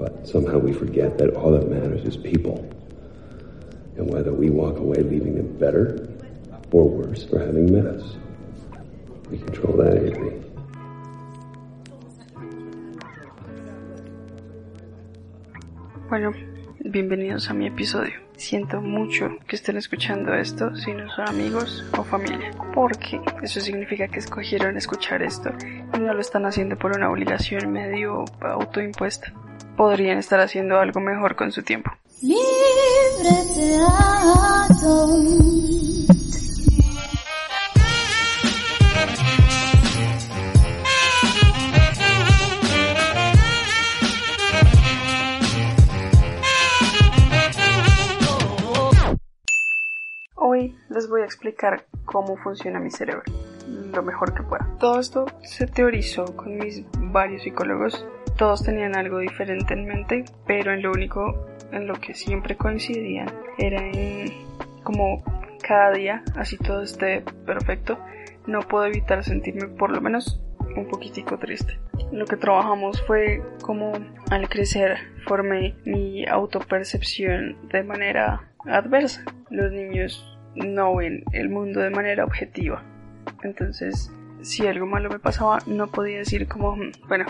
But somehow we forget that all that matters is people. And whether we walk away leaving them better or worse for having met us. We control that, Avery. Bueno, bienvenidos a mi episodio. Siento mucho que estén escuchando esto si no son amigos o familia, porque eso significa que escogieron escuchar esto y no lo están haciendo por una obligación medio autoimpuesta. Podrían estar haciendo algo mejor con su tiempo. Hoy les voy a explicar cómo funciona mi cerebro, lo mejor que pueda. Todo esto se teorizó con mis varios psicólogos. Todos tenían algo diferente en mente, pero en lo único en lo que siempre coincidían era en como cada día, así todo esté perfecto, no puedo evitar sentirme por lo menos un poquitico triste. Lo que trabajamos fue como al crecer formé mi autopercepción de manera adversa. Los niños no ven el mundo de manera objetiva. Entonces, si algo malo me pasaba, no podía decir como, "Mm, bueno,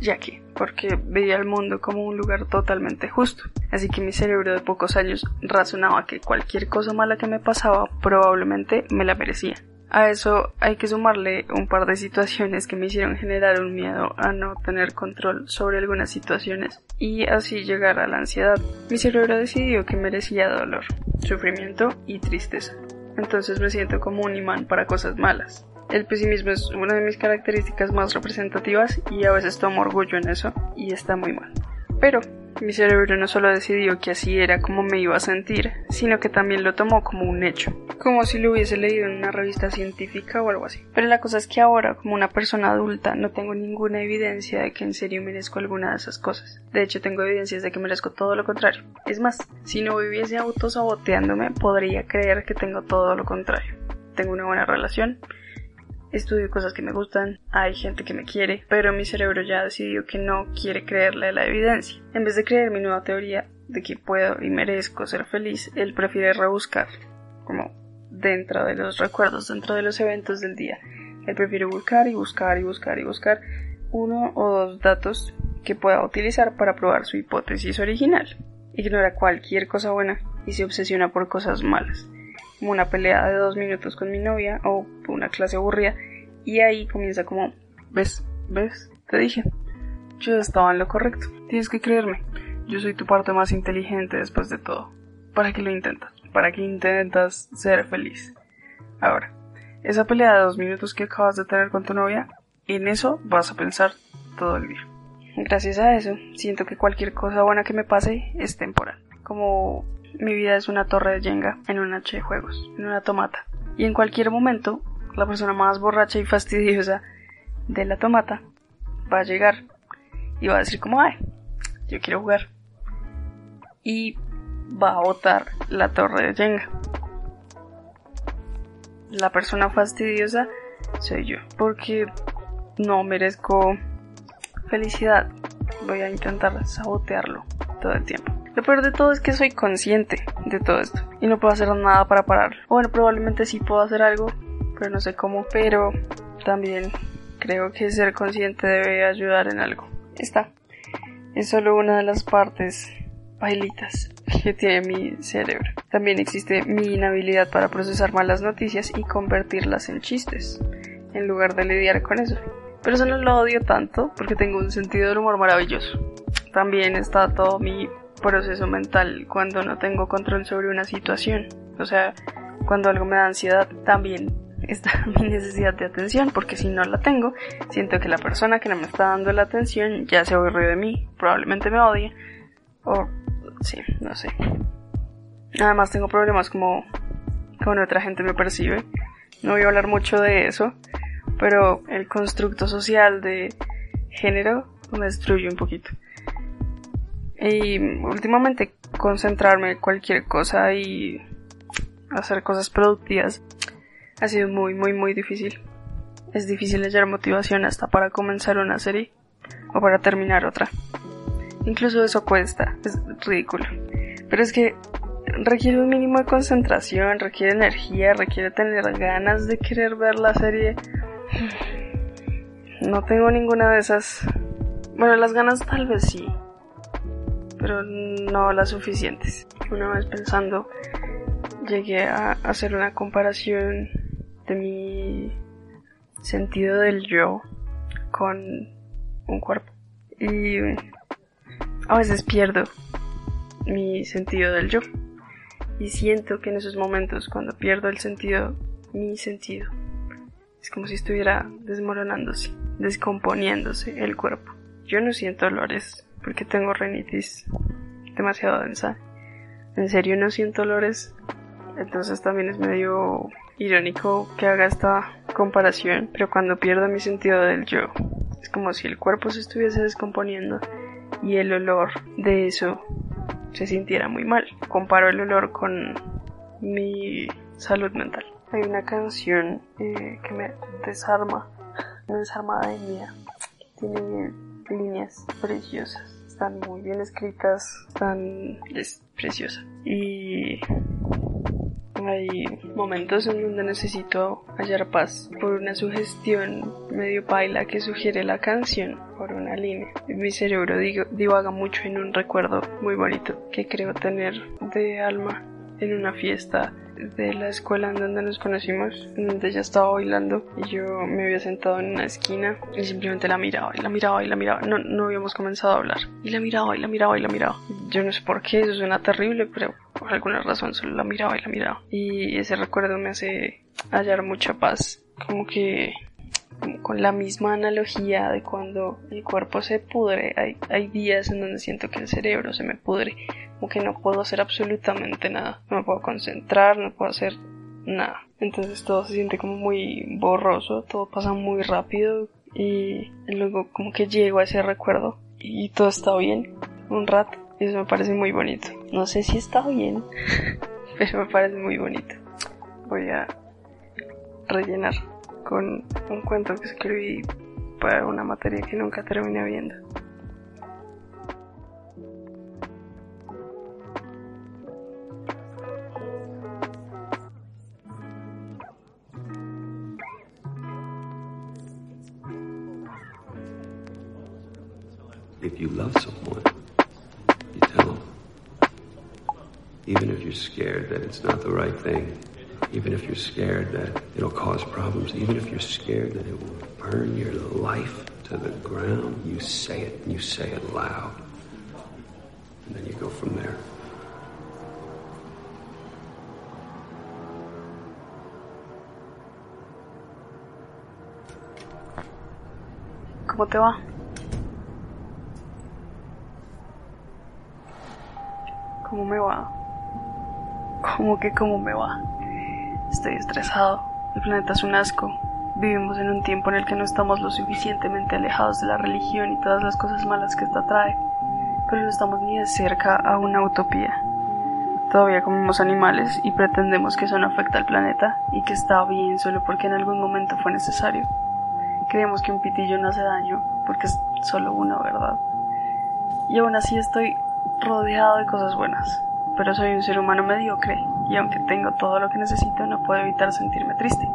ya que, porque veía el mundo como un lugar totalmente justo. Así que mi cerebro de pocos años razonaba que cualquier cosa mala que me pasaba probablemente me la merecía. A eso hay que sumarle un par de situaciones que me hicieron generar un miedo a no tener control sobre algunas situaciones y así llegar a la ansiedad. Mi cerebro decidió que merecía dolor, sufrimiento y tristeza. Entonces me siento como un imán para cosas malas. El pesimismo es una de mis características más representativas y a veces tomo orgullo en eso y está muy mal. Pero mi cerebro no solo decidió que así era como me iba a sentir, sino que también lo tomó como un hecho, como si lo hubiese leído en una revista científica o algo así. Pero la cosa es que ahora, como una persona adulta, no tengo ninguna evidencia de que en serio merezco alguna de esas cosas. De hecho, tengo evidencias de que merezco todo lo contrario. Es más, si no viviese autosaboteándome, podría creer que tengo todo lo contrario. Tengo una buena relación, estudio cosas que me gustan, hay gente que me quiere, pero mi cerebro ya decidió que no quiere creerle la evidencia. En vez de creer mi nueva teoría de que puedo y merezco ser feliz, él prefiere rebuscar, como dentro de los recuerdos, dentro de los eventos del día. Él prefiere buscar y buscar y buscar y buscar uno o dos datos que pueda utilizar para probar su hipótesis original. Ignora cualquier cosa buena y se obsesiona por cosas malas como una pelea de dos minutos con mi novia o una clase aburrida y ahí comienza como ves ves te dije yo estaba en lo correcto tienes que creerme yo soy tu parte más inteligente después de todo para qué lo intentas para qué intentas ser feliz ahora esa pelea de dos minutos que acabas de tener con tu novia en eso vas a pensar todo el día. Gracias a eso siento que cualquier cosa buena que me pase es temporal como mi vida es una torre de Jenga en una noche de juegos, en una tomata. Y en cualquier momento, la persona más borracha y fastidiosa de la tomata va a llegar y va a decir como, ay, yo quiero jugar. Y va a botar la torre de Jenga. La persona fastidiosa soy yo, porque no merezco felicidad. Voy a intentar sabotearlo todo el tiempo. Lo peor de todo es que soy consciente de todo esto y no puedo hacer nada para pararlo. Bueno, probablemente sí puedo hacer algo, pero no sé cómo. Pero también creo que ser consciente debe ayudar en algo. Está. Es solo una de las partes bailitas que tiene mi cerebro. También existe mi inhabilidad para procesar malas noticias y convertirlas en chistes, en lugar de lidiar con eso. Pero eso no lo odio tanto porque tengo un sentido del humor maravilloso. También está todo mi proceso mental cuando no tengo control sobre una situación. O sea, cuando algo me da ansiedad, también está mi necesidad de atención, porque si no la tengo, siento que la persona que no me está dando la atención ya se aburrió de mí, probablemente me odie, o sí, no sé. Además tengo problemas como con otra gente me percibe. No voy a hablar mucho de eso, pero el constructo social de género me destruye un poquito. Y últimamente concentrarme en cualquier cosa y hacer cosas productivas ha sido muy, muy, muy difícil. Es difícil hallar motivación hasta para comenzar una serie o para terminar otra. Incluso eso cuesta, es ridículo. Pero es que requiere un mínimo de concentración, requiere energía, requiere tener ganas de querer ver la serie. No tengo ninguna de esas. Bueno, las ganas tal vez sí, pero no las suficientes. Una vez pensando, llegué a hacer una comparación de mi sentido del yo con un cuerpo. Y a veces pierdo mi sentido del yo. Y siento que en esos momentos, cuando pierdo el sentido, mi sentido, es como si estuviera desmoronándose, descomponiéndose el cuerpo. Yo no siento dolores porque tengo rinitis demasiado densa. En serio no siento dolores. Entonces también es medio irónico que haga esta comparación, pero cuando pierdo mi sentido del yo, es como si el cuerpo se estuviese descomponiendo y el olor de eso se sintiera muy mal. Comparo el olor con mi salud mental. Hay una canción eh, que me desarma, me desarma de mía. Tiene líneas preciosas, están muy bien escritas, están es preciosa. Y hay momentos en donde necesito hallar paz por una sugestión medio paila que sugiere la canción por una línea. Mi cerebro divaga mucho en un recuerdo muy bonito que creo tener de alma en una fiesta de la escuela en donde nos conocimos, en donde ella estaba bailando y yo me había sentado en una esquina y simplemente la miraba y la miraba y la miraba. No, no habíamos comenzado a hablar. Y la miraba y la miraba y la miraba. Yo no sé por qué, eso suena terrible, pero por alguna razón solo la miraba y la miraba. Y ese recuerdo me hace hallar mucha paz. Como que con la misma analogía de cuando el cuerpo se pudre, hay, hay días en donde siento que el cerebro se me pudre, como que no puedo hacer absolutamente nada, no me puedo concentrar, no puedo hacer nada. Entonces todo se siente como muy borroso, todo pasa muy rápido y luego como que llego a ese recuerdo y todo está bien un rato y eso me parece muy bonito. No sé si está bien, pero me parece muy bonito. Voy a rellenar con un cuento que escribí para una materia que nunca terminé viendo. If you're scared that it's not the right thing, even if you're scared that it'll cause problems, even if you're scared that it will burn your life to the ground, you say it, and you say it loud. And then you go from there. ¿Cómo te va? ¿Cómo me va? ¿Cómo que cómo me va? Estoy estresado. El planeta es un asco. Vivimos en un tiempo en el que no estamos lo suficientemente alejados de la religión y todas las cosas malas que esta trae, pero no estamos ni de cerca a una utopía. Todavía comemos animales y pretendemos que eso no afecta al planeta y que está bien solo porque en algún momento fue necesario. Creemos que un pitillo no hace daño porque es solo una verdad. Y aún así estoy rodeado de cosas buenas, pero soy un ser humano mediocre y aunque tengo todo lo que necesito no puedo evitar sentirme triste.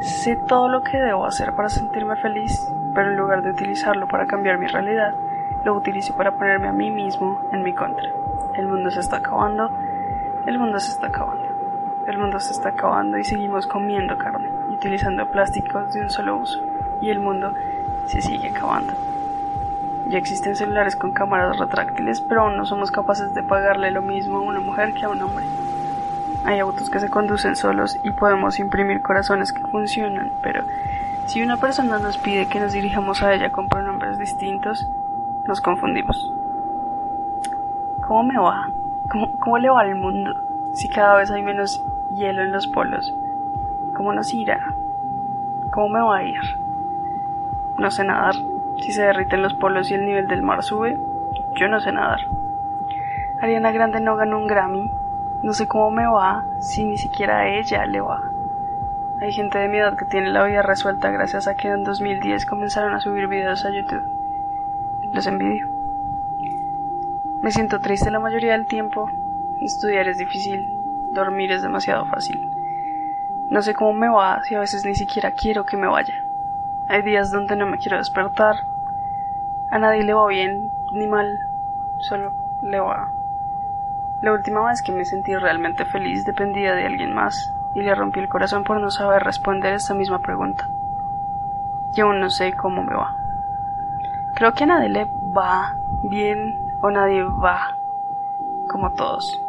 Sé todo lo que debo hacer para sentirme feliz, pero en lugar de utilizarlo para cambiar mi realidad, lo utilizo para ponerme a mí mismo en mi contra. El mundo se está acabando, el mundo se está acabando, el mundo se está acabando y seguimos comiendo carne y utilizando plásticos de un solo uso, y el mundo se sigue acabando. Ya existen celulares con cámaras retráctiles, pero aún no somos capaces de pagarle lo mismo a una mujer que a un hombre. hay autos que se conducen solos y podemos imprimir corazones que funcionan, pero si una persona nos pide que nos dirijamos a ella con pronombres distintos, nos confundimos. ¿Cómo me va? ¿Cómo, cómo le va al mundo? Si cada vez hay menos hielo en los polos, ¿cómo nos irá? ¿Cómo me va a ir? No sé nadar. Si se derriten los polos y el nivel del mar sube, yo no sé nadar. Ariana Grande no ganó un Grammy. No sé cómo me va si ni siquiera a ella le va. Hay gente de mi edad que tiene la vida resuelta gracias a que en 2010 comenzaron a subir videos a YouTube. Los envidio. Me siento triste la mayoría del tiempo. Estudiar es difícil. Dormir es demasiado fácil. No sé cómo me va si a veces ni siquiera quiero que me vaya. Hay días donde no me quiero despertar. A nadie le va bien ni mal. Solo le va. La última vez que me sentí realmente feliz dependía de alguien más y le rompí el corazón por no saber responder esta misma pregunta. Y aún no sé cómo me va. Creo que a nadie le va bien o nadie va como todos.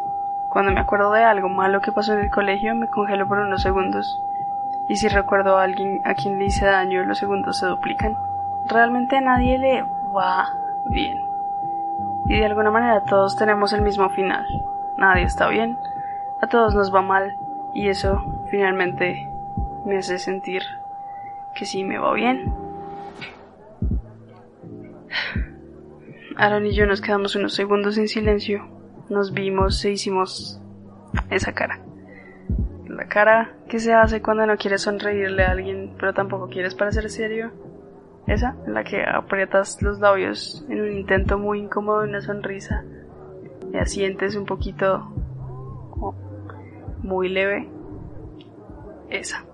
Cuando me acuerdo de algo malo que pasó en el colegio, me congelo por unos segundos. Y si recuerdo a alguien a quien le hice daño, los segundos se duplican. Realmente a nadie le va bien. Y de alguna manera todos tenemos el mismo final. Nadie está bien, a todos nos va mal, y eso finalmente me hace sentir que sí me va bien. Aaron y yo nos quedamos unos segundos en silencio nos vimos e hicimos esa cara. La cara que se hace cuando no quieres sonreírle a alguien, pero tampoco quieres parecer serio. Esa, en la que aprietas los labios en un intento muy incómodo de una sonrisa y asientes un poquito muy leve. Esa.